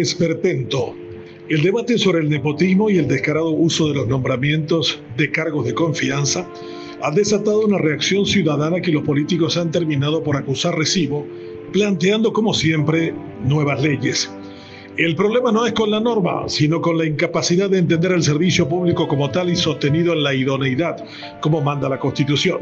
Esperpento. El debate sobre el nepotismo y el descarado uso de los nombramientos de cargos de confianza ha desatado una reacción ciudadana que los políticos han terminado por acusar recibo, planteando como siempre nuevas leyes. El problema no es con la norma, sino con la incapacidad de entender el servicio público como tal y sostenido en la idoneidad, como manda la Constitución.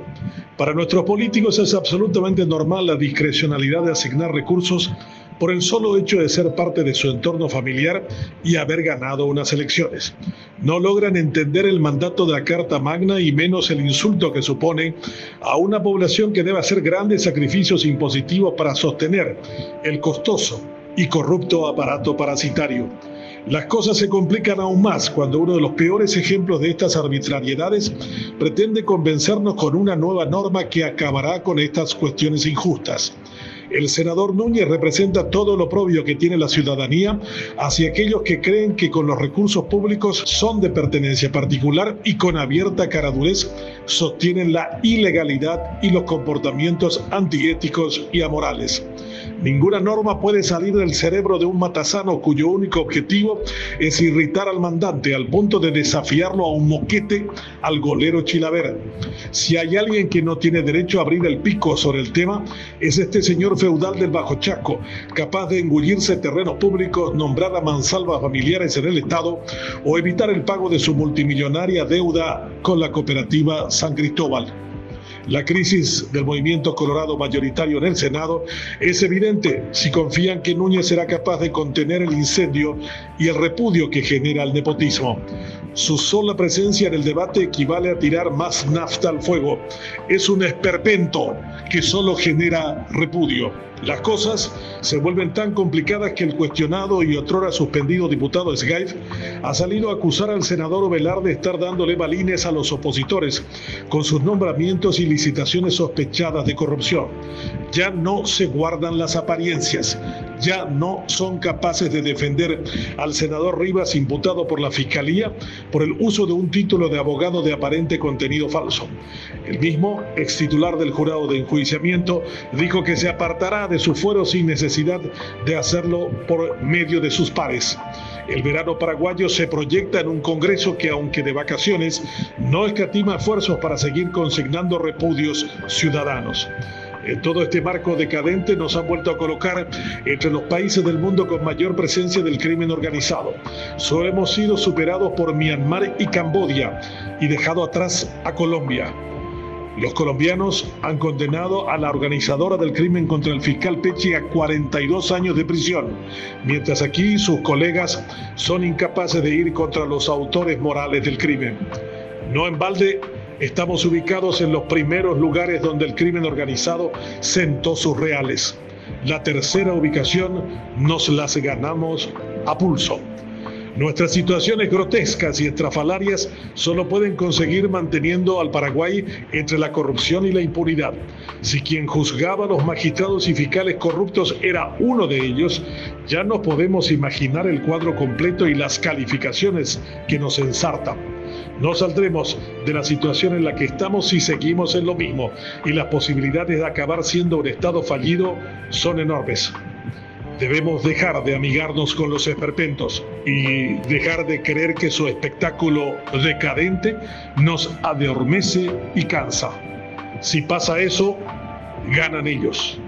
Para nuestros políticos es absolutamente normal la discrecionalidad de asignar recursos por el solo hecho de ser parte de su entorno familiar y haber ganado unas elecciones. No logran entender el mandato de la Carta Magna y menos el insulto que supone a una población que debe hacer grandes sacrificios impositivos para sostener el costoso y corrupto aparato parasitario. Las cosas se complican aún más cuando uno de los peores ejemplos de estas arbitrariedades pretende convencernos con una nueva norma que acabará con estas cuestiones injustas. El senador Núñez representa todo lo propio que tiene la ciudadanía hacia aquellos que creen que con los recursos públicos son de pertenencia particular y con abierta caradurez sostienen la ilegalidad y los comportamientos antiéticos y amorales. Ninguna norma puede salir del cerebro de un matasano cuyo único objetivo es irritar al mandante al punto de desafiarlo a un moquete al golero Chilaver. Si hay alguien que no tiene derecho a abrir el pico sobre el tema, es este señor feudal del Bajo Chaco, capaz de engullirse terrenos públicos, nombrar a mansalvas familiares en el Estado o evitar el pago de su multimillonaria deuda con la cooperativa San Cristóbal. La crisis del movimiento colorado mayoritario en el Senado es evidente si confían que Núñez será capaz de contener el incendio y el repudio que genera el nepotismo. Su sola presencia en el debate equivale a tirar más nafta al fuego. Es un esperpento que solo genera repudio. Las cosas se vuelven tan complicadas que el cuestionado y otrora suspendido diputado Sgaif ha salido a acusar al senador Ovelar de estar dándole balines a los opositores con sus nombramientos y licitaciones sospechadas de corrupción. Ya no se guardan las apariencias, ya no son capaces de defender al senador Rivas imputado por la Fiscalía por el uso de un título de abogado de aparente contenido falso. El mismo, ex titular del jurado de enjuiciamiento, dijo que se apartará de su fuero sin necesidad de hacerlo por medio de sus pares. El verano paraguayo se proyecta en un Congreso que, aunque de vacaciones, no escatima esfuerzos para seguir consignando repudios ciudadanos. En todo este marco decadente nos han vuelto a colocar entre los países del mundo con mayor presencia del crimen organizado. Solo hemos sido superados por Myanmar y Camboya y dejado atrás a Colombia. Los colombianos han condenado a la organizadora del crimen contra el fiscal Pechi a 42 años de prisión, mientras aquí sus colegas son incapaces de ir contra los autores morales del crimen. No en balde estamos ubicados en los primeros lugares donde el crimen organizado sentó sus reales. La tercera ubicación nos las ganamos a pulso. Nuestras situaciones grotescas y estrafalarias solo pueden conseguir manteniendo al Paraguay entre la corrupción y la impunidad. Si quien juzgaba a los magistrados y fiscales corruptos era uno de ellos, ya no podemos imaginar el cuadro completo y las calificaciones que nos ensartan. No saldremos de la situación en la que estamos si seguimos en lo mismo y las posibilidades de acabar siendo un Estado fallido son enormes. Debemos dejar de amigarnos con los esperpentos y dejar de creer que su espectáculo decadente nos adormece y cansa. Si pasa eso, ganan ellos.